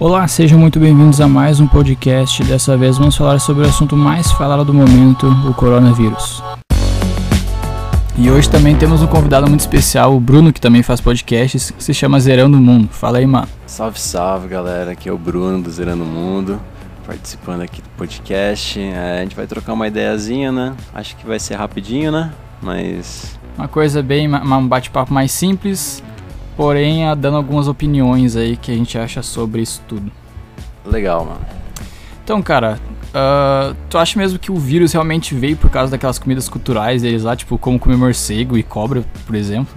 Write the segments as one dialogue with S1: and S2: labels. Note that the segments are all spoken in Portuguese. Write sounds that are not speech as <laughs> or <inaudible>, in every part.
S1: Olá, sejam muito bem-vindos a mais um podcast. Dessa vez vamos falar sobre o assunto mais falado do momento, o coronavírus. E hoje também temos um convidado muito especial, o Bruno, que também faz podcasts, que se chama Zerando o Mundo. Fala aí, mano.
S2: Salve, salve, galera. Aqui é o Bruno do Zerando o Mundo, participando aqui do podcast. É, a gente vai trocar uma ideiazinha, né? Acho que vai ser rapidinho, né? Mas
S1: Uma coisa bem, um bate-papo mais simples, porém ah, dando algumas opiniões aí que a gente acha sobre isso tudo.
S2: legal, mano.
S1: Então, cara, ah, tu acha mesmo que o vírus realmente veio por causa daquelas comidas culturais deles lá, tipo como comer morcego e cobra, por exemplo?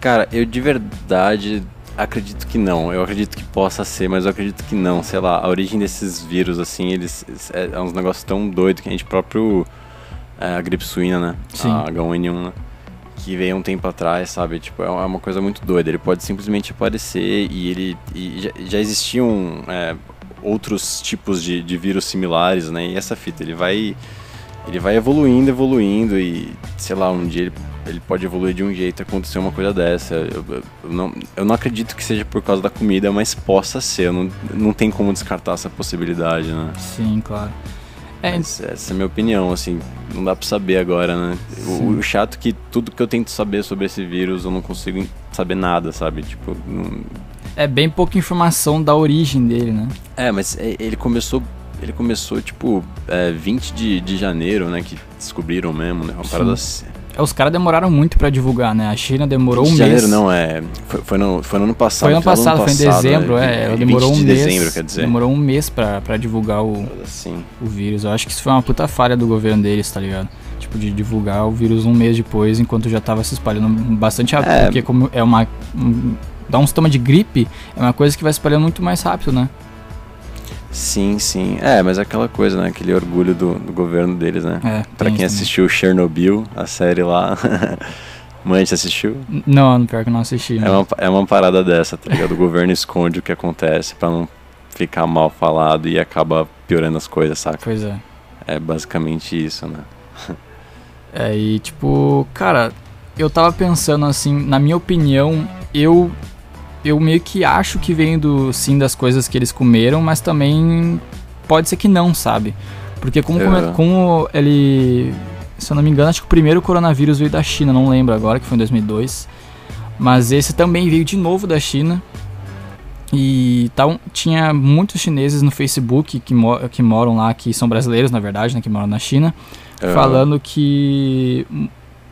S2: Cara, eu de verdade acredito que não. Eu acredito que possa ser, mas eu acredito que não. Sei lá, a origem desses vírus, assim, eles. É, é uns negócios tão doidos que a gente próprio. É, a gripe suína, né?
S1: Sim.
S2: A H1N1, né? Que veio um tempo atrás, sabe? Tipo, é uma coisa muito doida. Ele pode simplesmente aparecer e ele. E já, já existiam é, outros tipos de, de vírus similares, né? E essa fita, ele vai. Ele vai evoluindo, evoluindo e, sei lá, um dia ele, ele pode evoluir de um jeito e acontecer uma coisa dessa. Eu, eu- eu não, eu não acredito que seja por causa da comida, mas possa ser. Não, não tem como descartar essa possibilidade, né?
S1: Sim, claro. É,
S2: Mas essa é a minha opinião, assim, não dá pra saber agora, né? O, o chato é que tudo que eu tento saber sobre esse vírus eu não consigo saber nada, sabe? Tipo, não...
S1: é bem pouca informação da origem dele, né?
S2: É, mas é- ele começou, ele começou, tipo, é, 20 de, de janeiro, né? Que descobriram mesmo, né? Uma
S1: Sim.
S2: parada assim.
S1: É, Os caras demoraram muito pra divulgar, né? A China demorou
S2: 20
S1: um
S2: de
S1: mês.
S2: janeiro não, é. Foi, foi no, foi no ano passado.
S1: Foi ano
S2: final do
S1: passado, foi em dezembro,
S2: né?
S1: é.
S2: 20
S1: demorou um
S2: de
S1: mês.
S2: dezembro, quer dizer.
S1: Demorou um mês pra, pra divulgar o,
S2: Assim.
S1: o vírus. Eu acho que isso foi uma puta falha do governo deles, tá ligado? Tipo, de divulgar o vírus um mês depois, enquanto já tava se espalhando bastante rápido.
S2: É.
S1: Porque como é uma. um- dá um sintoma de gripe, é uma coisa que vai se espalhando muito mais rápido, né?
S2: Sim, sim. É, mas é aquela coisa, né? Aquele orgulho do, do governo deles, né?
S1: É,
S2: Pra quem
S1: isso
S2: assistiu Chernobyl, a série lá. <laughs> Mãe, você assistiu?
S1: Não, pior que eu não assisti. né?
S2: É uma, é uma parada dessa, tá ligado? O governo esconde o que acontece pra não ficar mal falado e acaba piorando as coisas, saca?
S1: Pois é.
S2: É basicamente isso, né? <laughs>
S1: É, e tipo, cara, eu tava pensando assim, na minha opinião, eu eu meio que acho que vem do sim das coisas que eles comeram, mas também pode ser que não, sabe? Porque como,
S2: Aham.
S1: como ele, se eu não me engano, acho que o primeiro coronavírus veio da China, não lembro agora, que foi em 2002. Mas esse também veio de novo da China. E tal, tinha muitos chineses no Facebook que, mo que moram lá, que são brasileiros, na verdade, né, que moram na China
S2: Ah,
S1: falando que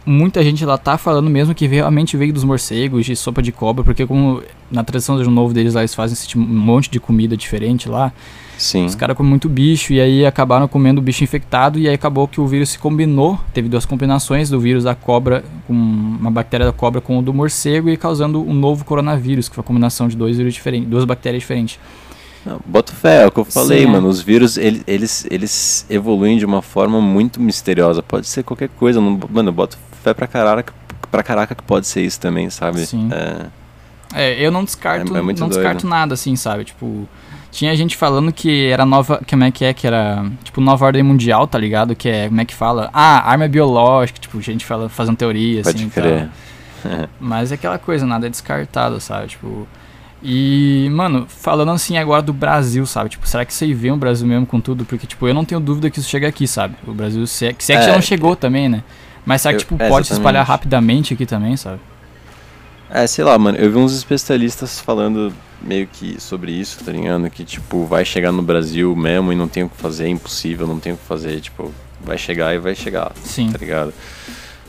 S1: muita gente lá tá falando mesmo que realmente veio dos morcegos, de sopa de cobra, porque como na tradição do ano novo deles lá eles fazem esse tipo- um monte de comida diferente lá,
S2: Sim.
S1: os caras comem muito bicho e aí acabaram comendo o bicho infectado e aí acabou que o vírus se combinou, teve duas combinações do vírus da cobra com uma bactéria da cobra com o do morcego e causando um novo coronavírus, que foi a combinação de dois vírus diferentes, duas bactérias diferentes.
S2: Não, Bota fé, é o que eu falei,
S1: Sim, é.
S2: mano. Os vírus, ele- eles, eles evoluem de uma forma muito misteriosa. Pode ser qualquer coisa. Não, mano, eu boto fé pra caraca, pra caraca que pode ser isso também, sabe?
S1: Sim.
S2: É,
S1: É, eu não descarto,
S2: É- é
S1: não
S2: doido.
S1: descarto nada, assim, sabe? Tipo, tinha gente falando que era nova, como é que é, que era, tipo, nova ordem mundial, tá ligado? Que é, como é que fala? Ah, arma biológica, tipo, gente fala, fazendo teoria,
S2: pode
S1: assim,
S2: crer. <laughs>
S1: Mas é aquela coisa, nada é descartado, sabe? Tipo, e, mano, falando assim agora do Brasil, sabe? Tipo, será que aí vem o Brasil mesmo com tudo? Porque, tipo, eu não tenho dúvida que isso chega aqui, sabe? O Brasil, se é, se é que
S2: É,
S1: já não chegou também, né? Mas será que,
S2: eu-
S1: tipo,
S2: é,
S1: pode se espalhar rapidamente aqui também, sabe?
S2: É, sei lá, mano, eu vi uns especialistas falando meio que sobre isso, tá ligado? Que, tipo, vai chegar no Brasil mesmo e não tem o que fazer, é impossível, não tem o que fazer, tipo, vai chegar e vai chegar,
S1: Sim.
S2: tá ligado?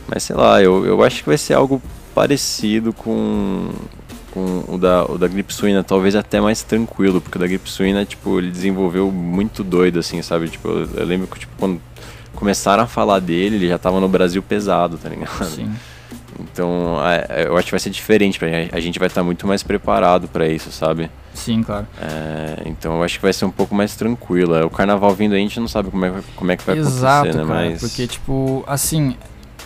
S2: Mas sei lá, eu, eu acho que vai ser algo parecido com, com o, da, o da gripe suína, talvez até mais tranquilo, porque o da gripe suína, tipo, ele desenvolveu muito doido, assim, sabe? Tipo, eu, eu lembro que, tipo, quando começaram a falar dele, ele já tava no Brasil pesado, tá ligado?
S1: Sim.
S2: Então, é, eu acho que vai ser diferente, pra gente. a gente vai estar muito mais preparado pra isso, sabe?
S1: Sim, claro.
S2: É, então, eu acho que vai ser um pouco mais tranquilo. É, O carnaval vindo aí, a gente não sabe como é, como é que vai
S1: Exato,
S2: acontecer, né?
S1: cara,
S2: Mas
S1: porque, tipo, assim,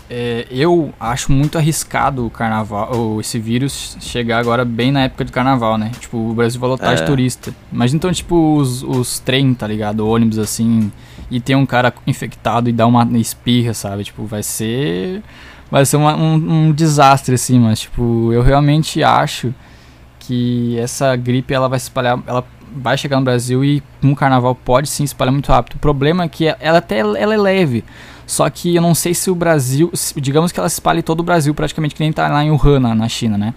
S1: é, eu acho muito arriscado o carnaval, ou esse vírus chegar agora bem na época de carnaval, né? Tipo, o Brasil vai lotar de
S2: É.
S1: turista. Mas então, tipo, os, os trem, tá ligado? Ônibus, assim, e tem um cara infectado e dá uma espirra, sabe? Tipo, vai ser... Vai ser uma- um, um desastre, assim, mas, tipo, eu realmente acho que essa gripe, ela vai se espalhar, ela vai chegar no Brasil e um carnaval pode sim espalhar muito rápido. O problema é que ela até ela é leve. Só que eu não sei se o Brasil, digamos que ela se espalhe todo o Brasil, praticamente que nem tá lá em Wuhan, na, na China, né?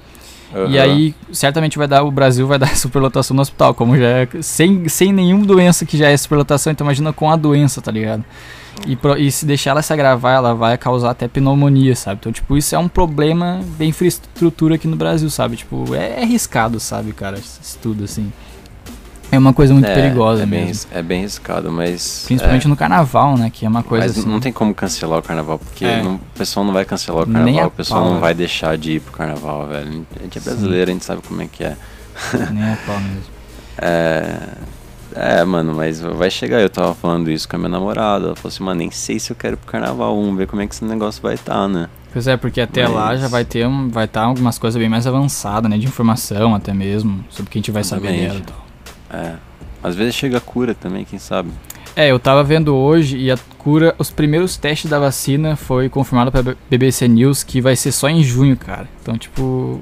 S1: Uhum. E aí, certamente vai dar, o Brasil vai <laughs> dar superlotação no hospital, como já é, sem, sem nenhuma doença que já é superlotação, então imagina com a doença, tá ligado? E, e se deixar ela se agravar, ela vai causar até pneumonia, sabe? Então, tipo, isso é um problema de infraestrutura aqui no Brasil, sabe? Tipo, é, é arriscado, sabe, cara, isso tudo, assim. É uma coisa muito é, perigosa
S2: é
S1: mesmo.
S2: Bem, é bem arriscado, mas.
S1: Principalmente
S2: é.
S1: no carnaval, né? Que é uma coisa
S2: mas
S1: assim.
S2: não tem como cancelar o carnaval, porque é. não, o pessoal não vai cancelar o carnaval, o pessoal pau, não vai deixar de ir pro carnaval, velho. A gente é brasileiro, Sim. a gente sabe como é que é.
S1: Nem a pau mesmo. <laughs>
S2: é. É, mano, mas vai chegar. Eu tava falando isso com a minha namorada. Ela falou assim, mano, nem sei se eu quero ir pro carnaval. Vamos ver como é que esse negócio vai estar, tá, né?
S1: Pois é, porque até mas... lá já vai ter vai estar tá algumas coisas bem mais avançadas, né? De informação até mesmo, sobre o que a gente vai saber dela e tal.
S2: É. Às vezes chega a cura também, quem sabe?
S1: É, eu tava vendo hoje e a cura, os primeiros testes da vacina foi confirmado pela BBC News que vai ser só em junho, cara. Então, tipo,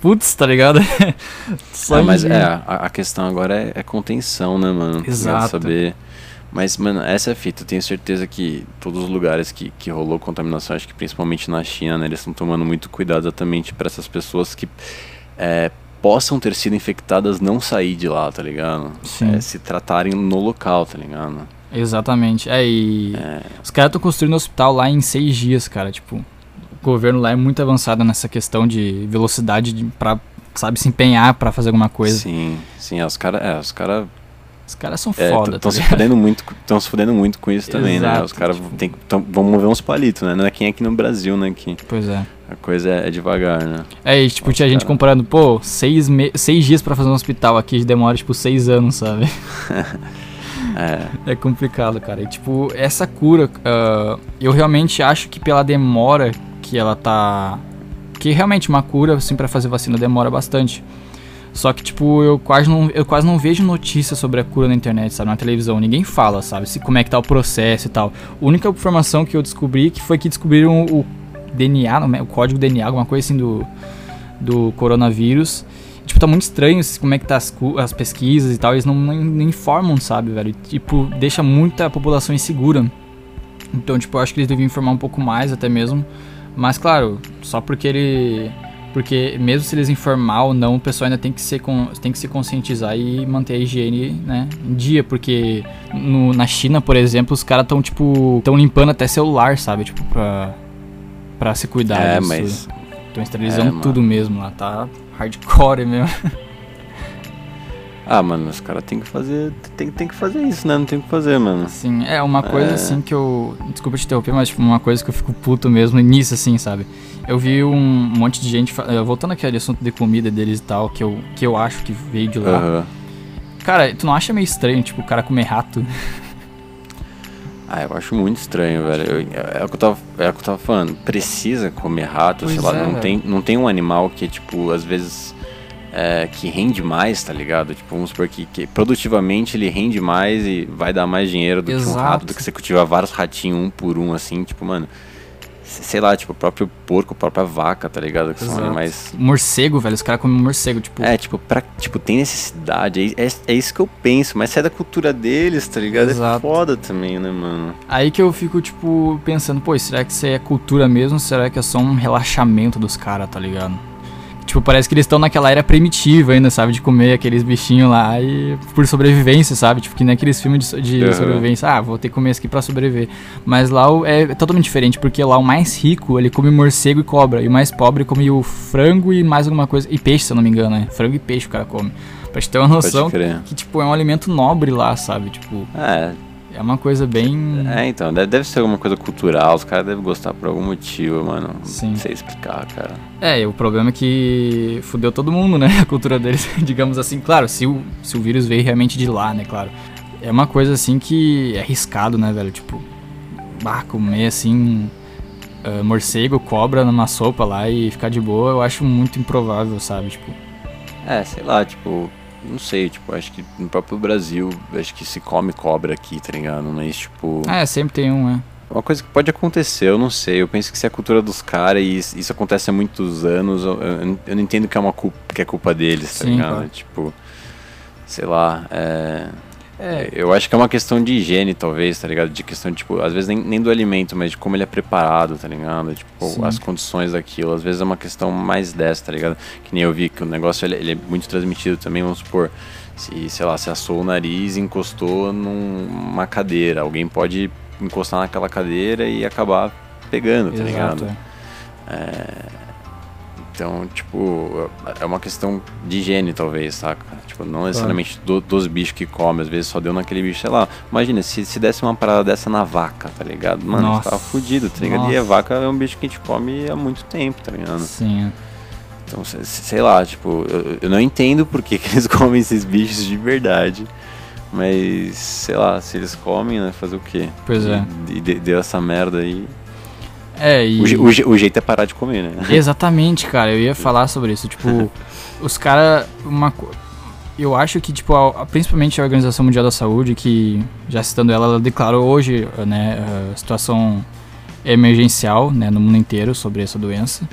S1: putz, tá ligado? <laughs>
S2: só é, mas junho. é, a, a, questão agora é, é, contenção, né, mano?
S1: Exato.
S2: Saber. Mas, mano, essa é a fita. Eu tenho certeza que todos os lugares que, que rolou contaminação, acho que principalmente na China, né, eles estão tomando muito cuidado exatamente para essas pessoas que é, possam ter sido infectadas não sair de lá, tá ligado?
S1: Sim.
S2: É, se tratarem no local, tá ligado?
S1: Exatamente. É, e é. os caras estão construindo um hospital lá em seis dias, cara. Tipo, o governo lá é muito avançado nessa questão de velocidade de, pra, sabe, se empenhar para fazer alguma coisa.
S2: Sim, sim. Os caras é, os cara
S1: os caras são é, foda.
S2: Estão tá se fudendo muito, estão se fudendo muito com isso também, né? Exato, né? Os caras tipo... vão mover uns palitos, né? Não é quem é aqui no Brasil, né? Que
S1: pois é.
S2: A coisa é, é devagar, né?
S1: É, e tipo, Nossa, tinha gente comparando, pô, seis, me... seis dias para fazer um hospital aqui demora, tipo, seis anos, sabe? <laughs>
S2: é.
S1: É complicado, cara. E, tipo, essa cura, uh, eu realmente acho que pela demora que ela tá... Que realmente uma cura, assim, para fazer vacina demora bastante. Só que, tipo, eu quase não, eu quase não vejo notícias sobre a cura na internet, sabe? Na televisão. Ninguém fala, sabe? Se, como é que tá o processo e tal. A única informação que eu descobri que foi que descobriram o DNA, o código DNA, alguma coisa assim do, do coronavírus. Tipo, tá muito estranho como é que tá as, as pesquisas e tal. Eles não, não, não informam, sabe, velho? Tipo, deixa muita população insegura. Então, tipo, eu acho que eles deviam informar um pouco mais até mesmo. Mas, claro, só porque ele porque mesmo se eles informar ou não, o pessoal ainda tem que, ser tem que se conscientizar e manter a higiene né, em dia. Porque no, na China, por exemplo, os caras estão tipo. estão limpando até celular, sabe? Tipo, pra, pra se cuidar
S2: é, disso. Mas...
S1: Estão esterilizando é, tudo mesmo lá, tá hardcore mesmo. <laughs>
S2: Ah, mano, os caras tem que fazer. Tem, tem que fazer isso, né? Não tem o que fazer, mano.
S1: Sim, é uma coisa é... assim que eu. Desculpa te interromper, mas tipo, uma coisa que eu fico puto mesmo nisso, assim, sabe? Eu vi um monte de gente. Eh, voltando aquele assunto de comida deles e tal, que eu, que eu acho que veio de lá. Uhum. Cara, tu não acha meio estranho, tipo, o cara comer rato? <laughs>
S2: Ah, eu acho muito estranho, velho. Eu, é, o que eu tava, é o que eu tava falando. Precisa comer rato, pois sei lá. É, não, tem, não tem um animal que, tipo, às vezes é, que rende mais, tá ligado? Tipo, vamos supor que, que, produtivamente ele rende mais e vai dar mais dinheiro do
S1: Exato.
S2: que um rato, do que você cultivar vários ratinhos um por um, assim, tipo, mano. Sei lá, tipo, o próprio porco, a própria vaca, tá ligado? Que são animais.
S1: Morcego, velho, os caras comem morcego, tipo.
S2: É, tipo, pra, tipo, tem necessidade. É, é, é, isso que eu penso, mas sai da cultura deles, tá ligado? É Exato. É foda também, né, mano?
S1: Aí que eu fico, tipo, pensando, pô, será que isso é cultura mesmo? Será que é só um relaxamento dos caras, tá ligado? Tipo, parece que eles estão naquela era primitiva ainda, sabe? De comer aqueles bichinhos lá e por sobrevivência, sabe? Tipo, que nem aqueles filmes de, de uhum. sobrevivência. Ah, vou ter que comer isso aqui pra sobreviver. Mas lá é totalmente diferente, porque lá o mais rico, ele come morcego e cobra. E o mais pobre come o frango e mais alguma coisa. E peixe, se eu não me engano, né? Frango e peixe o cara come. Pra te ter uma noção que, tipo, é um alimento nobre lá, sabe? Tipo...
S2: É,
S1: é uma coisa bem.
S2: É, então, deve, deve ser alguma coisa cultural, os caras devem gostar por algum motivo, mano.
S1: Sim.
S2: Não sei explicar, cara.
S1: É, o problema é que fudeu todo mundo, né? <laughs> A cultura deles, <laughs> digamos assim. Claro, se o, se o vírus veio realmente de lá, né? Claro. É uma coisa assim que é arriscado, né, velho? Tipo, bah, comer assim. Uh, morcego, cobra numa sopa lá e ficar de boa, eu acho muito improvável, sabe? Tipo.
S2: É, sei lá, tipo, não sei, tipo, acho que no próprio Brasil, acho que se come cobra aqui, tá ligado? Mas, tipo.
S1: É, sempre tem um, é.
S2: Uma coisa que pode acontecer, eu não sei. Eu penso que se é a cultura dos caras e isso acontece há muitos anos, eu, eu, não entendo que é uma culpa, que é culpa deles, tá Sim, ligado? Claro. Tipo. sei lá, é,
S1: É,
S2: eu acho que é uma questão de higiene, talvez, tá ligado? De questão, tipo, às vezes nem, nem do alimento, mas de como ele é preparado, tá ligado? Tipo,
S1: Sim.
S2: as condições daquilo. Às vezes é uma questão mais dessa, tá ligado? Que nem eu vi que o negócio ele, ele é muito transmitido também, vamos supor, se, sei lá, se assou o nariz e encostou numa cadeira. Alguém pode encostar naquela cadeira e acabar pegando, tá ligado?
S1: exato. é.
S2: Então, tipo, é uma questão de higiene, talvez, saca? Tipo, não necessariamente do- dos bichos que come, às vezes só deu naquele bicho, sei lá. Imagina, se, se desse uma parada dessa na vaca, tá ligado? Mano,
S1: Nossa.
S2: tava fudido, tá ligado? E a
S1: Nossa.
S2: vaca é um bicho que a gente come há muito tempo, tá ligado?
S1: Sim.
S2: Então, se- se- sei lá, tipo, eu, eu não entendo por que, que eles <laughs> comem esses bichos de verdade. Mas, sei lá, se eles comem, né, fazer o quê?
S1: Pois é.
S2: E, e de- deu essa merda aí.
S1: É, e...
S2: O, o o jeito é parar de comer, né? <laughs>
S1: Exatamente, cara. Eu ia falar sobre isso. Tipo, <laughs> os caras. Uma... Eu acho que, tipo, a- principalmente a Organização Mundial da Saúde, que, já citando ela, ela declarou hoje, né, a situação emergencial, né, no mundo inteiro sobre essa doença.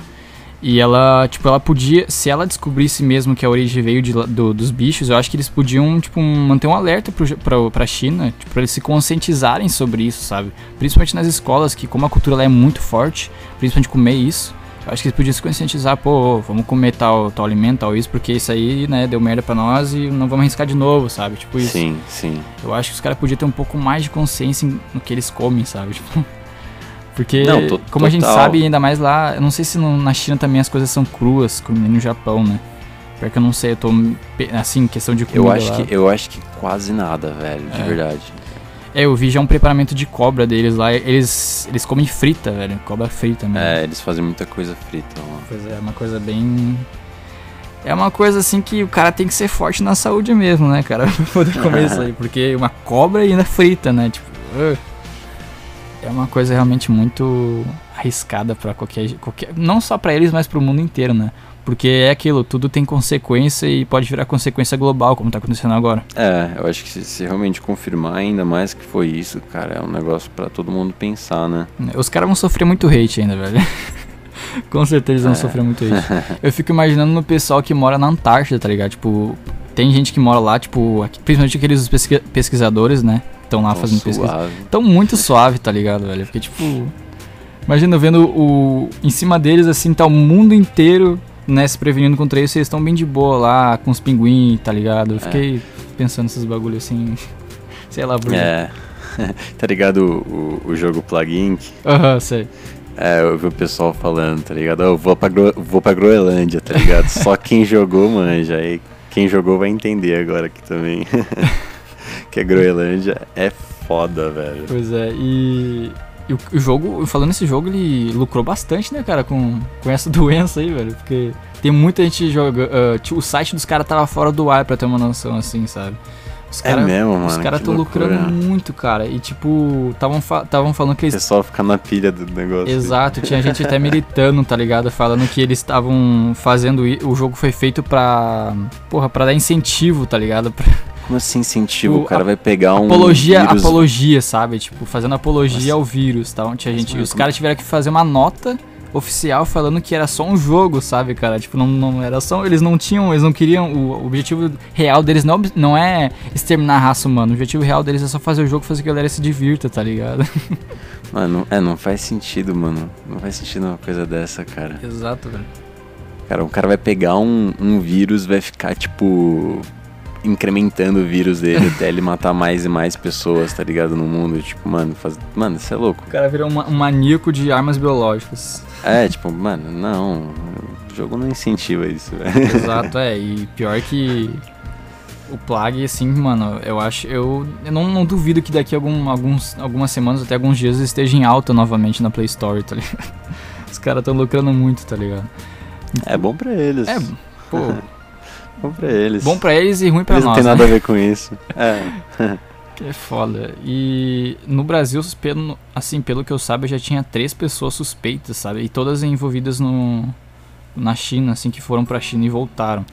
S1: E ela, tipo, ela podia, se ela descobrisse mesmo que a origem veio de, do- dos bichos, eu acho que eles podiam, tipo, manter um alerta pro, pra, pra China, tipo, pra eles se conscientizarem sobre isso, sabe? Principalmente nas escolas, que como a cultura lá é muito forte, principalmente comer isso, eu acho que eles podiam se conscientizar, pô, vamos comer tal, tal alimento, tal isso, porque isso aí, né, deu merda pra nós e não vamos arriscar de novo, sabe? Tipo isso.
S2: Sim, sim.
S1: Eu acho que os caras podiam ter um pouco mais de consciência no que eles comem, sabe? Tipo, porque,
S2: Não, to-
S1: como a gente
S2: total.
S1: sabe, ainda mais lá, eu não sei se no- na China também as coisas são cruas, como no Japão, né? Pior que eu não sei, eu tô, assim, questão de comida
S2: Eu acho,
S1: lá.
S2: que, eu acho que quase nada, velho, de
S1: É.
S2: verdade.
S1: É, eu vi já um preparamento de cobra deles lá, eles, eles comem frita, velho, cobra frita mesmo.
S2: É, eles fazem muita coisa frita lá.
S1: Pois é, é uma coisa bem... É uma coisa assim que o cara tem que ser forte na saúde mesmo, né, cara? <laughs> Pra poder comer isso <laughs> aí. Porque uma cobra ainda frita, né? Tipo. ugh. É uma coisa realmente muito arriscada pra qualquer, qualquer. Não só pra eles, mas pro mundo inteiro, né? Porque é aquilo, tudo tem consequência e pode virar consequência global, como tá acontecendo agora.
S2: É, eu acho que se, se realmente confirmar ainda mais que foi isso, cara, é um negócio pra todo mundo pensar, né?
S1: Os caras vão sofrer muito hate ainda, velho. <laughs> Com certeza eles vão
S2: É.
S1: sofrer muito hate. <laughs> Eu fico imaginando no pessoal que mora na Antártida, tá ligado? Tipo, tem gente que mora lá, tipo, aqui- principalmente aqueles pesqui- pesquisadores, né? Estão lá
S2: Tão
S1: fazendo pesquisa.
S2: suave.
S1: Tão muito suave, tá ligado, velho? Porque, tipo. Imagina vendo o. Em cima deles, assim, tá o mundo inteiro, né, se prevenindo contra isso, e eles estão bem de boa lá, com os pinguins, tá ligado? Eu fiquei pensando nesses bagulho assim. <laughs> Sei lá, por
S2: É. <laughs> tá ligado o, o, jogo Plague Inc?
S1: Aham, sei.
S2: É, eu vi o pessoal falando, tá ligado? Eu vou pra, Gro- vou pra Groenlândia, tá ligado? <laughs> Só quem jogou manja. Aí quem jogou vai entender agora aqui também. Que a Groenlândia é foda, velho.
S1: Pois é, e. E o, jogo, falando nesse jogo, ele lucrou bastante, né, cara, com, com essa <laughs> doença aí, velho. Porque tem muita gente jogando. o site dos caras tava fora do ar, pra ter uma noção, assim, sabe? Os
S2: É mesmo, mano.
S1: Os caras
S2: que
S1: tão
S2: loucura.
S1: lucrando muito, cara. E tipo, estavam fa falando que
S2: O
S1: eles.
S2: pessoal fica na pilha do negócio.
S1: Exato, tinha gente <laughs> até militando, tá ligado? Falando que eles estavam fazendo. O jogo foi feito pra. Porra, pra dar incentivo, tá ligado? Pra,
S2: Como assim incentivo?
S1: O-
S2: O cara vai pegar um
S1: apologia,
S2: vírus...
S1: apologia, sabe? Tipo, fazendo apologia
S2: Nossa.
S1: ao vírus, tá? Tinha gente. os caras tiveram que fazer uma nota oficial falando que era só um jogo, sabe, cara? Tipo, não, não era só. Eles não tinham. Eles não queriam. O, objetivo real deles não, não é exterminar a raça humana. O objetivo real deles é só fazer o jogo fazer que a galera se divirta, tá ligado? <laughs>
S2: Mano, é, não faz sentido, mano. Não faz sentido uma coisa dessa, cara.
S1: Exato, velho.
S2: Cara, o cara vai pegar um, um vírus, vai ficar, tipo, incrementando o vírus dele <laughs> até ele matar mais e mais pessoas, tá ligado? No mundo. Tipo, mano, faz... mano, isso é louco.
S1: O cara virou um maníaco de armas biológicas.
S2: É, tipo, mano, não. O jogo não incentiva isso, velho.
S1: Exato, é. E pior que o Plague, assim, mano, eu acho. Eu, eu não, não duvido que daqui algum, alguns, algumas semanas, até alguns dias, esteja em alta novamente na Play Store, tá ligado? <laughs> Os caras tão lucrando muito, tá ligado?
S2: É bom pra eles.
S1: É, pô, <laughs>
S2: bom pra eles.
S1: bom pra eles e ruim pra
S2: Eles não
S1: nós.
S2: tem
S1: né?
S2: nada a ver com isso. É. <laughs>
S1: Que é foda. E no Brasil, pelo, assim, pelo que eu saiba, já tinha três pessoas suspeitas, sabe? E todas envolvidas no, na China, assim, que foram pra China e voltaram.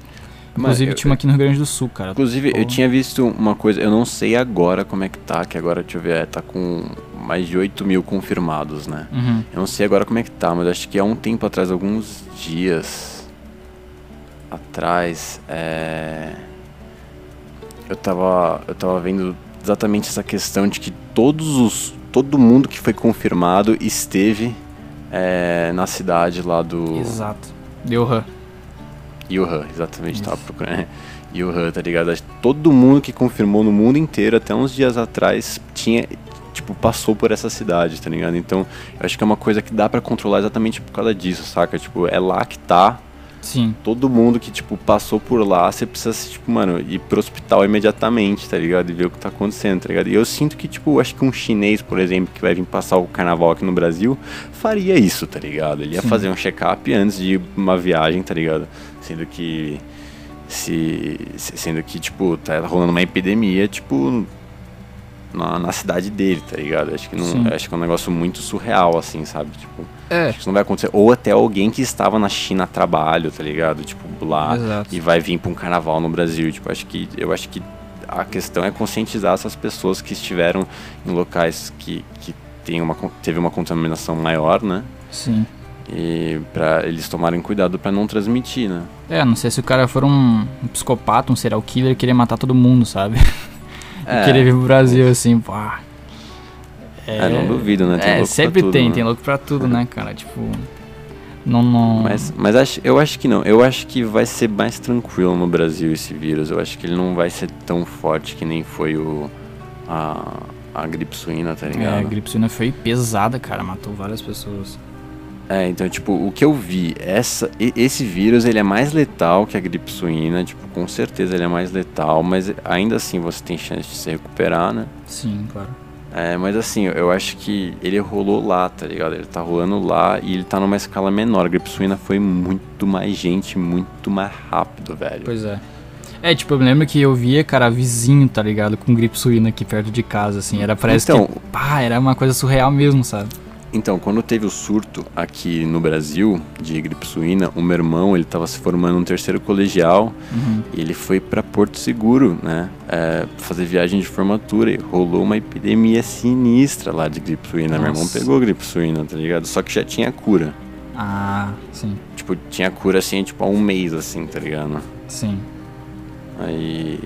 S2: Mano,
S1: Inclusive
S2: eu-
S1: tinha uma aqui no Rio Grande do Sul, cara.
S2: Inclusive, eu
S1: Pô.
S2: tinha visto uma coisa, eu não sei agora como é que tá, que agora, deixa eu ver, é, tá com mais de 8 mil confirmados, né?
S1: Uhum.
S2: Eu não sei agora como é que tá, mas acho que há um tempo atrás, alguns dias atrás, é... eu tava, eu tava vendo exatamente essa questão de que todos os, todo mundo que foi confirmado esteve é, na cidade lá do.
S1: Exato. De Wuhan.
S2: Wuhan, exatamente, Isso. tava procurando. Wuhan, tá ligado? Todo mundo que confirmou no mundo inteiro, até uns dias atrás, tinha. Tipo, passou por essa cidade, tá ligado? Então, eu acho que é uma coisa que dá para controlar exatamente por causa disso, saca? Tipo, é lá que tá
S1: Sim.
S2: Todo mundo que, tipo, passou por lá, você precisa, tipo, mano, ir pro hospital imediatamente, tá ligado? E ver o que tá acontecendo, tá ligado? E eu sinto que, tipo, acho que um chinês, por exemplo, que vai vir passar o carnaval aqui no Brasil, faria isso, tá ligado? Ele ia Sim. fazer um check-up antes de uma viagem, tá ligado? Sendo que. Se, sendo que, tipo, tá rolando uma epidemia, tipo, na, na cidade dele, tá ligado? Acho que, não, acho que é um negócio muito surreal, assim, sabe? Tipo,
S1: é.
S2: acho que não vai acontecer. Ou até alguém que estava na China a trabalho, tá ligado? Tipo, lá
S1: Exato.
S2: e vai vir pra um carnaval no Brasil. Tipo, acho que, eu acho que a questão é conscientizar essas pessoas que estiveram em locais que, que tem uma, teve uma contaminação maior, né?
S1: Sim.
S2: E para eles tomarem cuidado para não transmitir, né?
S1: É, não sei se o cara for um, um psicopata, um serial killer querer matar todo mundo, sabe? <laughs> É. Querer vir pro Brasil assim, pá.
S2: É, é não duvido, né?
S1: Tem é, sempre tudo, tem, né? tem louco pra tudo, né, cara? Tipo. Não, não...
S2: Mas, mas acho, eu acho que não. Eu acho que vai ser mais tranquilo no Brasil esse vírus. Eu acho que ele não vai ser tão forte que nem foi o. A, a gripe suína, tá ligado? É,
S1: a gripe suína foi pesada, cara. Matou várias pessoas.
S2: É, então, tipo, o que eu vi, essa, esse vírus, ele é mais letal que a gripe suína, tipo, com certeza ele é mais letal, mas ainda assim você tem chance de se recuperar, né?
S1: Sim, claro.
S2: É, mas assim, eu acho que ele rolou lá, tá ligado? Ele tá rolando lá e ele tá numa escala menor. A gripe suína foi muito mais gente, muito mais rápido, velho.
S1: Pois é. É, tipo, eu me lembro que eu via, cara, vizinho, tá ligado? Com gripe suína aqui perto de casa, assim. Era, parece então, que, pá, era uma coisa surreal mesmo, sabe?
S2: Então, quando teve o surto aqui no Brasil de gripe suína, o meu irmão ele estava se formando no terceiro colegial
S1: uhum.
S2: e ele foi para Porto Seguro, né, é, fazer viagem de formatura e rolou uma epidemia sinistra lá de gripe suína. Nossa. Meu irmão pegou gripe suína, tá ligado? Só que já tinha cura.
S1: Ah, sim.
S2: Tipo, tinha cura assim, tipo, há um mês, assim, tá ligado?
S1: Sim.
S2: Aí.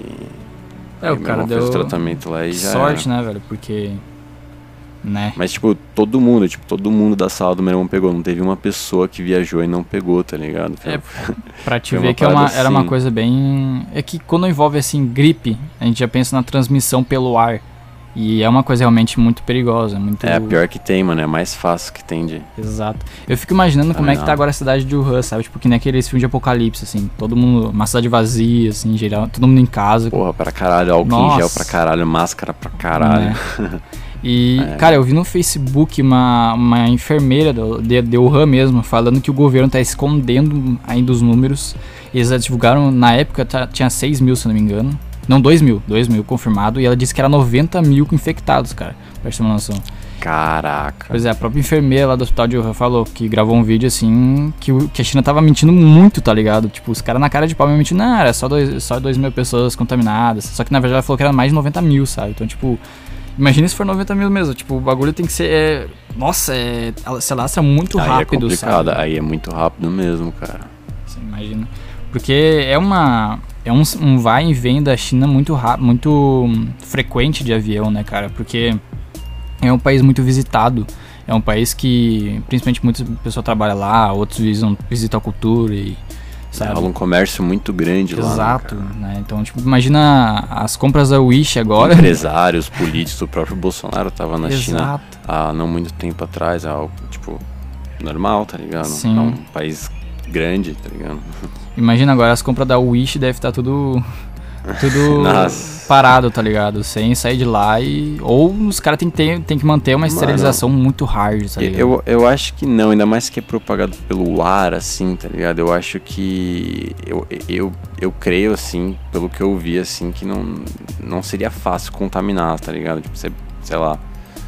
S1: É, aí o cara deu. Fez
S2: tratamento lá e já.
S1: Sorte, era. né, velho? Porque né?
S2: Mas, tipo, todo mundo, tipo, todo mundo da sala do meu irmão pegou. Não teve uma pessoa que viajou e não pegou, tá ligado?
S1: Foi, é, <laughs> pra te ver que é uma, assim. era uma assim. coisa bem. É que quando envolve, assim, gripe, a gente já pensa na transmissão pelo ar. E é uma coisa realmente muito perigosa. Muito...
S2: É a pior que tem, mano. É mais fácil que tem de.
S1: Exato. Eu fico imaginando como é que tá agora a cidade de Wuhan, sabe? Tipo, que nem aqueles filmes de apocalipse, assim. Todo mundo. Uma cidade vazia, assim, em geral. Todo mundo em casa.
S2: Porra, pra caralho. Álcool Nossa. em gel pra caralho. Máscara pra caralho.
S1: É. <laughs> E, é. cara, eu vi no Facebook uma, uma enfermeira do, de, de Wuhan mesmo, falando que o governo tá escondendo ainda os números. Eles divulgaram, na época, tá, tinha 6 mil, se não me engano. Não, 2 mil, 2 mil confirmado. E ela disse que era 90 mil infectados, cara. Pra ter uma noção.
S2: Caraca.
S1: Pois é, a própria enfermeira lá do hospital de Wuhan falou que gravou um vídeo assim que, que a China tava mentindo muito, tá ligado? Tipo, os caras na cara de pau me mentindo, não, era só 2 só dois mil pessoas contaminadas. Só que na verdade ela falou que era mais de 90 mil, sabe? Então, tipo, Imagina se for 90 mil mesmo. Tipo, o bagulho tem que ser. É, nossa, é, se alastra muito
S2: aí
S1: é rápido,
S2: é complicado.
S1: sabe?
S2: Aí é muito rápido mesmo, cara.
S1: Você imagina. Porque é uma. É um, um vai e vem da China muito rápido, muito frequente de avião, né, cara? Porque é um país muito visitado. É um país que, principalmente, muitas pessoas trabalham lá, outros visitam, visitam a cultura e
S2: Sabe? Rola um comércio muito grande
S1: Exato,
S2: lá.
S1: Exato, né? Então, tipo, imagina as compras da Wish agora.
S2: Empresários, políticos, o próprio Bolsonaro tava na
S1: Exato.
S2: China há não muito tempo atrás, algo, tipo, normal, tá ligado?
S1: Sim.
S2: É um país grande, tá ligado?
S1: Imagina agora as compras da Wish deve estar tá tudo <laughs> tudo parado, tá ligado? Sem sair de lá e. Ou os caras tem, tem, tem que manter uma esterilização Mano, muito hard, tá ligado?
S2: Eu, eu acho que não, ainda mais que é propagado pelo ar, assim, tá ligado? Eu acho que. Eu, eu, eu creio, assim, pelo que eu vi, assim, que não, não seria fácil contaminar, tá ligado? Tipo, você, sei lá.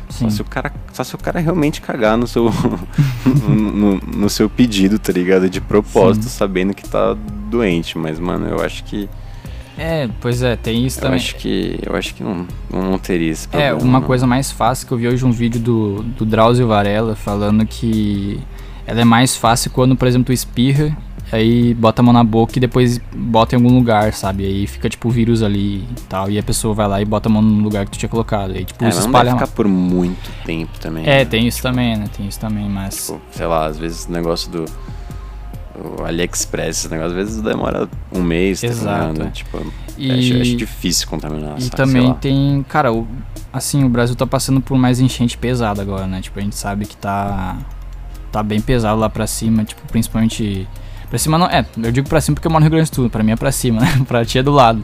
S2: Só se, o cara, só se o cara realmente cagar no seu, <laughs> no, no, no, seu pedido, tá ligado? De propósito, Sim. sabendo que tá doente. Mas, mano, eu acho que
S1: é, pois é, tem isso
S2: eu
S1: também.
S2: Acho que, eu acho que não, não teria esse
S1: problema. É, uma não. coisa mais fácil que eu vi hoje um vídeo do, do Drauzio Varela falando que ela é mais fácil quando, por exemplo, tu espirra, aí bota a mão na boca e depois bota em algum lugar, sabe? Aí fica tipo o vírus ali e tal. E a pessoa vai lá e bota a mão no lugar que tu tinha colocado. Aí tipo,
S2: É,
S1: se
S2: não
S1: espalha.
S2: vai ficar por muito tempo também.
S1: É,
S2: né?
S1: tem isso também, né? Tem isso também, mas.
S2: Tipo, sei lá, às vezes o negócio do o AliExpress, esse negócio, às vezes demora um mês, tá
S1: Exato,
S2: ligado?
S1: é.
S2: Tipo,
S1: E,
S2: acho, acho difícil contaminar,
S1: e
S2: sabe?
S1: Também tem. Cara, o, assim, o Brasil tá passando por mais enchente pesada agora, né? Tipo, a gente sabe que tá. Tá bem pesado lá pra cima, tipo, principalmente. Pra cima não. É, eu digo pra cima porque eu moro no Rio Grande do Sul, pra mim é pra cima, <laughs> né? pra ti é do lado.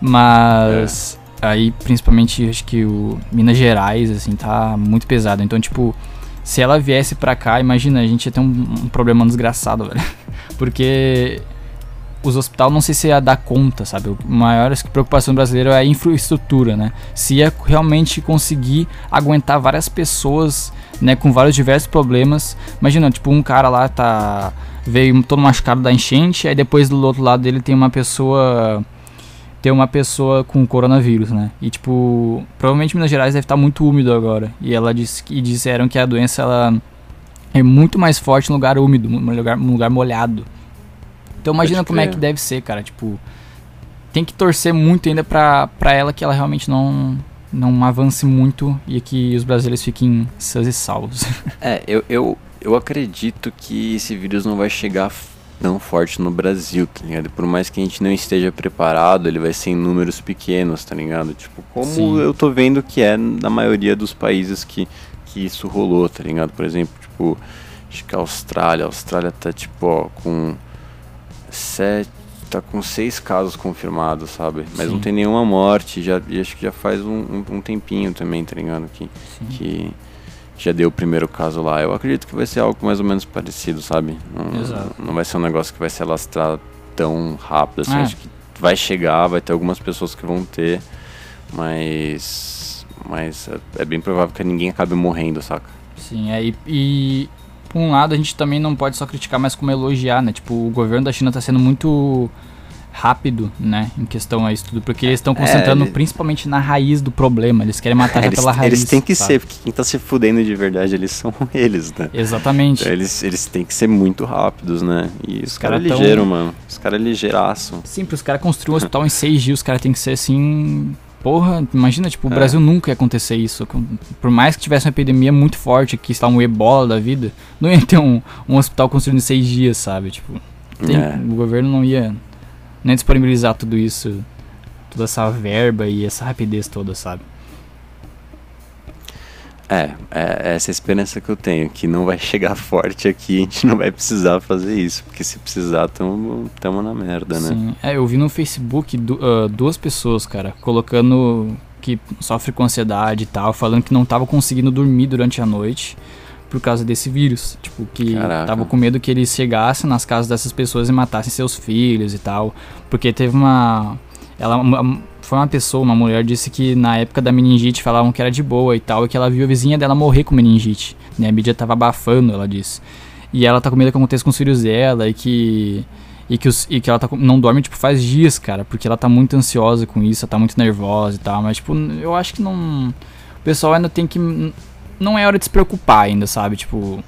S1: Mas. Aí, principalmente, acho que o Minas Gerais, assim, tá muito pesado. Então, tipo, se ela viesse pra cá, imagina, a gente ia ter um, um problema desgraçado, velho. <laughs> Porque os hospitais não sei se ia dar conta, sabe? A maior preocupação brasileira é a infraestrutura, né? Se ia realmente conseguir aguentar várias pessoas, né, com vários diversos problemas. Imagina, tipo, um cara lá tá veio todo machucado da enchente, aí depois do outro lado dele tem uma pessoa tem uma pessoa com coronavírus, né? E tipo, provavelmente Minas Gerais deve estar muito úmido agora. E ela disse e disseram que a doença ela é muito mais forte em lugar úmido, em lugar, lugar molhado. Então imagina como é que deve ser, cara. Tipo, tem que torcer muito ainda pra, pra ela que ela realmente não, não avance muito e que os brasileiros fiquem sãos e salvos. <laughs>
S2: É, eu, eu, eu acredito que esse vírus não vai chegar tão forte no Brasil, tá ligado? Por mais que a gente não esteja preparado, ele vai ser em números pequenos, tá ligado? Tipo, como
S1: Sim.
S2: eu tô vendo que é na maioria dos países que, que isso rolou, tá ligado? Por exemplo, tipo, acho que a Austrália, a Austrália tá tipo, ó, com sete, tá com seis casos confirmados, sabe? Mas não
S1: Sim.
S2: tem nenhuma morte, já, e acho que já faz um, um, um tempinho também, tá ligado? Que, que já deu o primeiro caso lá. Eu acredito que vai ser algo mais ou menos parecido, sabe? Não,
S1: Exato.
S2: não vai ser um negócio que vai se alastrar tão rápido assim.
S1: É.
S2: Acho que vai chegar, vai ter algumas pessoas que vão ter, mas. Mas é, é bem provável que ninguém acabe morrendo, saca?
S1: Sim, é, e, e por um lado a gente também não pode só criticar, mas como elogiar, né? Tipo, o governo da China tá sendo muito rápido, né, em questão a isso tudo, porque eles estão concentrando
S2: ele-
S1: principalmente na raiz do problema, eles querem matar
S2: eles,
S1: pela raiz.
S2: eles têm que
S1: sabe?
S2: ser, porque quem tá se fudendo de verdade eles são <laughs> eles, né?
S1: Exatamente.
S2: Então, eles, eles têm que ser muito rápidos, né? E os caras
S1: cara tão-
S2: ligeiros, mano. Os caras ligeiraço.
S1: Sim, os caras construir um <laughs> hospital em seis dias, os caras têm que ser assim. Porra, imagina, tipo, o
S2: É.
S1: Brasil nunca ia acontecer isso. Por mais que tivesse uma epidemia muito forte aqui, lá, um ebola da vida, não ia ter um, um hospital construído em seis dias, sabe? Tipo, tem-
S2: É.
S1: o governo não ia nem disponibilizar tudo isso, toda essa verba e essa rapidez toda, sabe?
S2: É, é essa é a esperança que eu tenho, que não vai <laughs> chegar forte aqui, a gente não vai precisar fazer isso, porque se precisar, tamo, tamo na merda, né?
S1: Sim. É, eu vi no Facebook du- ah, duas pessoas, cara, colocando que sofre com ansiedade e tal, falando que não tava conseguindo dormir durante a noite por causa desse vírus. Tipo, que
S2: Caraca.
S1: tava com medo que eles chegassem nas casas dessas pessoas e matassem seus filhos e tal. Porque teve uma. Ela foi uma pessoa, uma mulher, disse que na época da meningite falavam que era de boa e tal, e que ela viu a vizinha dela morrer com meningite. Né? A mídia tava abafando, ela disse. E ela tá com medo que aconteça com os filhos dela e que. E que, os, e que ela tá, não dorme, tipo, faz dias, cara, porque ela tá muito ansiosa com isso, ela tá muito nervosa e tal, mas, tipo, eu acho que não. O pessoal ainda tem que. Não é hora de se preocupar ainda, sabe? Tipo,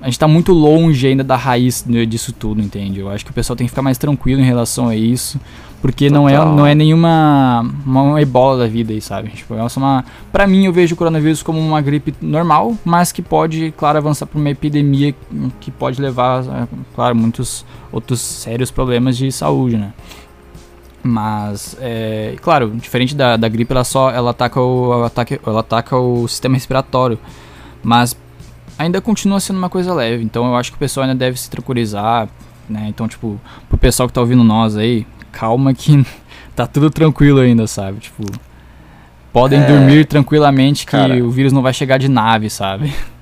S1: a gente tá muito longe ainda da raiz disso tudo, entende? Eu acho que o pessoal tem que ficar mais tranquilo em relação a isso, porque não é, não é nenhuma uma ebola da vida aí, sabe? Tipo, é só uma. Pra mim, eu vejo o coronavírus como uma gripe normal, mas que pode, claro, avançar pra uma epidemia que pode levar, claro, muitos outros sérios problemas de saúde, né? Mas, é, claro, diferente da, da gripe, ela só ela ataca, o, ela, ataca, ela ataca o sistema respiratório. Mas ainda continua sendo uma coisa leve. Então eu acho que o pessoal ainda deve se tranquilizar, né? Então, tipo, pro pessoal que tá ouvindo nós aí, calma que <laughs> tá tudo tranquilo ainda, sabe? Tipo, podem
S2: É,
S1: dormir tranquilamente que
S2: cara.
S1: o vírus não vai chegar de nave, sabe? <laughs>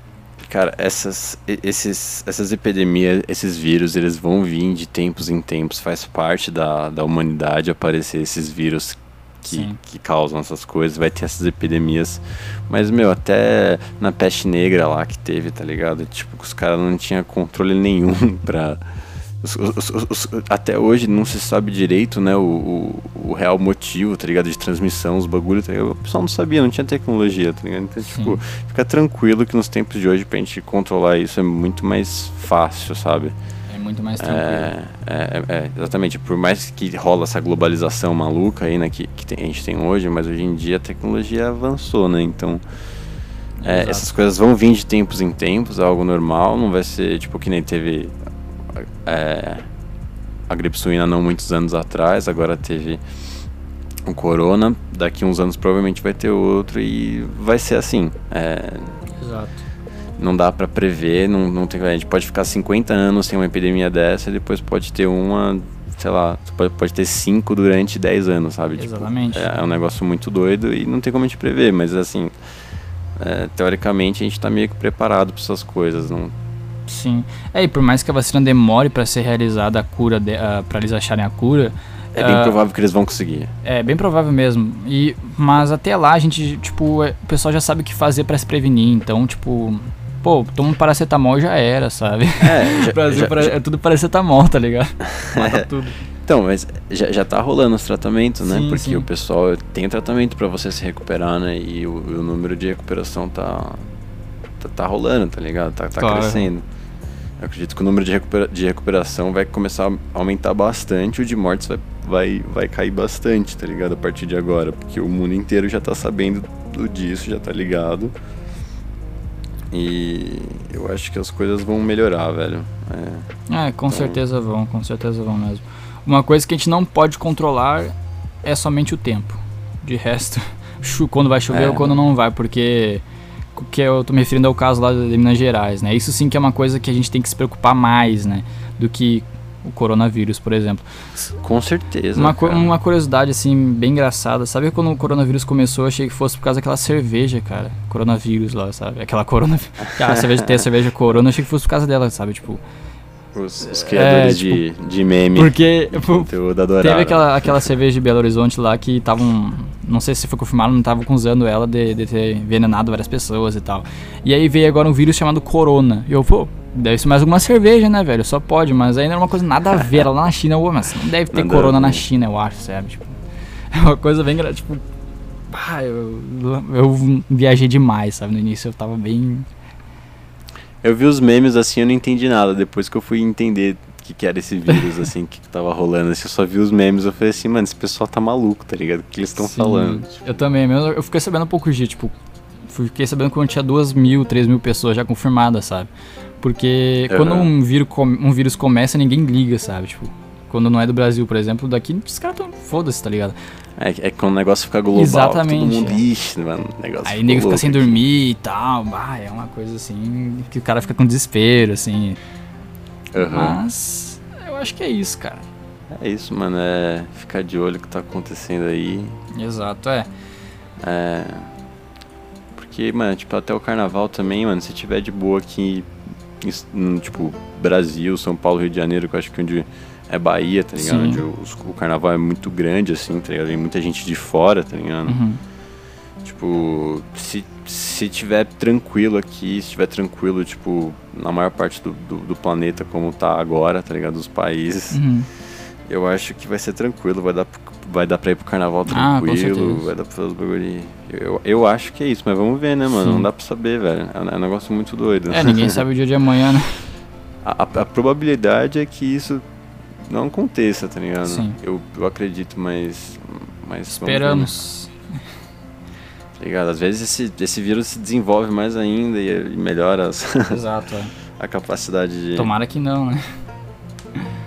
S2: Cara, essas, esses, essas epidemias, esses vírus, eles vão vir de tempos em tempos, faz parte da, da humanidade aparecer esses vírus que, que causam essas coisas, vai ter essas epidemias. Mas, meu, até na peste negra lá que teve, tá ligado? Tipo, os caras não tinham controle nenhum <laughs> pra. Os- os- até hoje não se sabe direito, né, o, o, o real motivo, tá ligado? De transmissão, os bagulhos, tá ligado? O pessoal não sabia, não tinha tecnologia, tá ligado? Então, tipo, fica tranquilo que nos tempos de hoje pra gente controlar isso é muito mais fácil, sabe?
S1: É muito mais tranquilo.
S2: É, é, é, exatamente. Por mais que rola essa globalização maluca aí, né, que, que tem- a gente tem hoje, mas hoje em dia a tecnologia avançou, né? Então, é, essas coisas vão vir de tempos em tempos, é algo normal, não vai ser tipo que nem teve é, a gripe suína não muitos anos atrás, agora teve o corona, daqui uns anos provavelmente vai ter outro e vai ser assim. É,
S1: Exato.
S2: não dá pra prever, não, não tem, a gente pode ficar 50 anos sem uma epidemia dessa e depois pode ter uma, sei lá, pode, pode ter cinco durante 10 anos, sabe? Tipo,
S1: Exatamente.
S2: é, é um negócio muito doido e não tem como a gente prever, mas assim, é, teoricamente a gente tá meio que preparado pra essas coisas, não...
S1: Sim. É, e por mais que a vacina demore pra ser realizada a cura, de, ah, pra eles acharem a cura,
S2: É bem
S1: Ah,
S2: provável que eles vão conseguir.
S1: é bem provável mesmo. E, mas até lá a gente, tipo, é- o pessoal já sabe o que fazer pra se prevenir. Então, tipo, pô, toma um paracetamol já era, sabe?
S2: É, já- <laughs>
S1: Brasil
S2: já-
S1: para- é tudo paracetamol, tá ligado? <laughs> Mata tudo.
S2: Então, mas já, já tá rolando os tratamentos, né?
S1: Sim,
S2: Porque
S1: sim.
S2: o pessoal tem tratamento pra você se recuperar, né? E o, o número de recuperação tá, tá, tá rolando, tá ligado? Tá, tá
S1: Claro.
S2: crescendo. Eu acredito que o número de, recupera, de recuperação vai começar a aumentar bastante, o de mortes vai, vai, vai cair bastante, tá ligado? A partir de agora. Porque o mundo inteiro já tá sabendo do disso, já tá ligado. E eu acho que as coisas vão melhorar, velho. É.
S1: É, com certeza vão, com certeza vão mesmo. Uma coisa que a gente não pode controlar é somente o tempo. De resto, <laughs> quando vai chover
S2: É.
S1: ou quando não vai, porque que eu tô me referindo ao caso lá de Minas Gerais, né? Isso sim que é uma coisa que a gente tem que se preocupar mais, né? Do que o coronavírus, por exemplo.
S2: Com certeza.
S1: Uma,
S2: cara.
S1: uma curiosidade, assim, bem engraçada. Sabe quando o coronavírus começou, eu achei que fosse por causa daquela cerveja, cara. Coronavírus lá, sabe? Aquela corona... <laughs> Ah, a cerveja tem a cerveja corona, eu achei que fosse por causa dela, sabe? Tipo...
S2: Os, os criadores
S1: É, tipo,
S2: de, de meme.
S1: Porque...
S2: de conteúdo.
S1: Teve aquela, aquela cerveja de Belo Horizonte lá que estavam. Não sei se foi confirmado, não estavam acusando ela de, de ter envenenado várias pessoas e tal. E aí veio agora um vírus chamado Corona. E eu, pô, deve ser mais alguma cerveja, né, velho? Só pode, mas ainda era uma coisa nada a ver lá na China. Pô, mas não deve ter Corona na. China, eu acho, sabe? Tipo, <laughs> é uma coisa bem. gra- Tipo. Ah, eu, eu viajei demais, sabe? No início eu tava bem.
S2: Eu vi os memes assim, eu não entendi nada. Depois que eu fui entender o que, que era esse vírus, assim, que tava rolando. Assim, eu só vi os memes, eu falei assim, mano, esse pessoal tá maluco, tá ligado? O que eles estão falando?
S1: Eu também. Eu fiquei sabendo há poucos dias, tipo. Fiquei sabendo quando tinha duas mil, três mil pessoas já confirmadas, sabe? Porque quando
S2: Aham.
S1: um vírus, um vírus começa, ninguém liga, sabe? Tipo, quando não é do Brasil, por exemplo, daqui os caras tão. Foda-se, tá ligado?
S2: É, é quando o negócio fica global,
S1: Exatamente,
S2: todo mundo,
S1: é.
S2: ixi, mano, o negócio
S1: Aí
S2: ficou
S1: nego fica sem
S2: aqui.
S1: dormir e tal. Ah, é uma coisa assim. Que o cara fica com desespero, assim.
S2: Aham.
S1: Mas. Eu acho que é isso, cara.
S2: É isso, mano, é ficar de olho o que tá acontecendo aí.
S1: Exato, é.
S2: É. Porque, mano, tipo, até o carnaval também, mano, se tiver de boa aqui, tipo, Brasil, São Paulo, Rio de Janeiro, que eu acho que onde é Bahia, tá ligado?
S1: Sim.
S2: Onde os- o carnaval é muito grande, assim, tá ligado? Vem muita gente de fora, tá ligado?
S1: Uhum.
S2: Tipo, se, se tiver tranquilo aqui, se tiver tranquilo, tipo, na maior parte do, do, do planeta como tá agora, tá ligado? Dos países,
S1: Uhum.
S2: eu acho que vai ser tranquilo, vai dar, vai dar pra ir pro carnaval
S1: Ah,
S2: tranquilo,
S1: certeza.
S2: vai dar pra fazer os bagulho. Eu, eu acho que é isso, mas vamos ver, né, mano?
S1: Sim.
S2: Não dá pra saber, velho. É um, é um negócio muito doido.
S1: É, ninguém <laughs> sabe o dia de amanhã, né?
S2: a, a- a probabilidade é que isso não aconteça, tá ligado?
S1: Sim.
S2: Eu, eu acredito, mas. mas?
S1: Esperamos.
S2: Tá ligado? Às vezes esse, esse vírus se desenvolve mais ainda e, e melhora as- <laughs>
S1: Exato, é.
S2: a capacidade de.
S1: Tomara que não, né?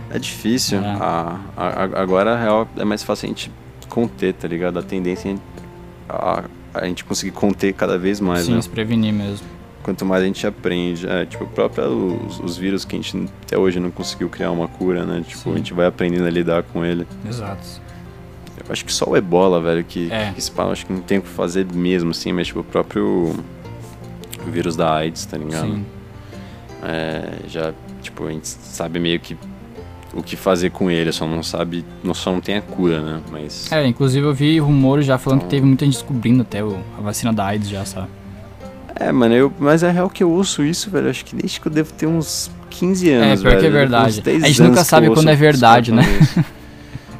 S2: É difícil.
S1: É.
S2: A, a- a- agora, a real, é mais fácil a gente conter, tá ligado? A tendência é a, a gente conseguir conter cada vez mais,
S1: Sim,
S2: né?
S1: se prevenir mesmo.
S2: Quanto mais a gente aprende. É, tipo, próprio os, os vírus que a gente até hoje não conseguiu criar uma cura, né? Tipo,
S1: Sim.
S2: a gente vai aprendendo a lidar com ele.
S1: Exato.
S2: Eu acho que só o ebola, velho, que,
S1: É.
S2: que se fala, acho que não tem o que fazer mesmo, assim, mas tipo, o próprio vírus da AIDS, tá ligado?
S1: Sim.
S2: É, já, tipo, a gente sabe meio que o que fazer com ele, só não sabe, não, só não tem a cura, né? Mas.
S1: É, inclusive eu vi rumores já falando
S2: Então-
S1: que teve muita gente descobrindo até o- a vacina da AIDS já, sabe?
S2: É, mano, eu, mas é real que eu ouço isso, velho. Acho que desde que eu devo ter uns 15 anos,
S1: pior que
S2: velho.
S1: é verdade.
S2: Uns 10
S1: A gente nunca
S2: que
S1: sabe quando é verdade, né?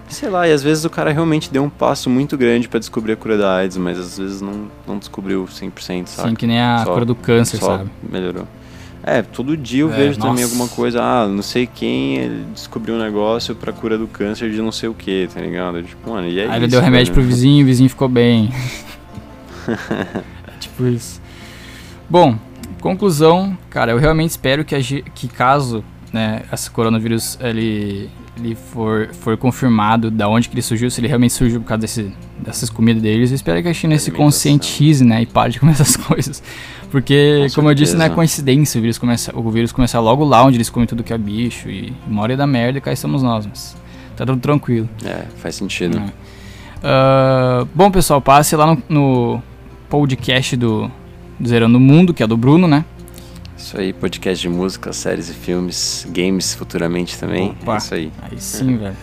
S2: Sei lá, e às vezes o cara realmente deu um passo muito grande pra descobrir a cura da AIDS, mas às vezes não, não descobriu 100%, sabe?
S1: Sim, que nem a
S2: Só-
S1: cura do câncer, sabe?
S2: melhorou. É, todo dia eu
S1: É,
S2: vejo também
S1: nossa.
S2: alguma coisa, ah, não sei quem descobriu um negócio pra cura do câncer de não sei o que, tá ligado? Tipo, mano, e é
S1: Aí
S2: isso,
S1: ele deu remédio
S2: velho.
S1: pro vizinho, o vizinho ficou bem. é <laughs> tipo isso. Bom, conclusão, cara, eu realmente espero que, a que caso né, esse coronavírus ele, ele for, for confirmado da onde que ele surgiu, se ele realmente surgiu por causa desse, dessas comidas deles, eu espero que a China se conscientize, né, e pare de comer <laughs> essas coisas. Porque,
S2: Com
S1: como eu disse, não é coincidência o vírus, começar, o vírus começar logo lá onde eles comem tudo que é bicho e uma hora da merda e cá estamos nós, mas tá tudo tranquilo.
S2: É, faz sentido.
S1: É. Ah, bom, pessoal, passe lá no, no podcast do Zerando o Mundo, que é do Bruno, né?
S2: Isso aí, podcast de música, séries e filmes, games futuramente também.
S1: Opa.
S2: É isso aí.
S1: Aí sim, <laughs> velho.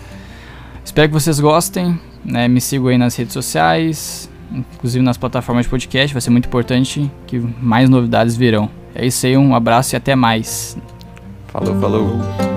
S1: Espero que vocês gostem, né? Me sigam aí nas redes sociais, inclusive nas plataformas de podcast, vai ser muito importante que mais novidades virão. É isso aí, um abraço e até mais.
S2: Falou, falou.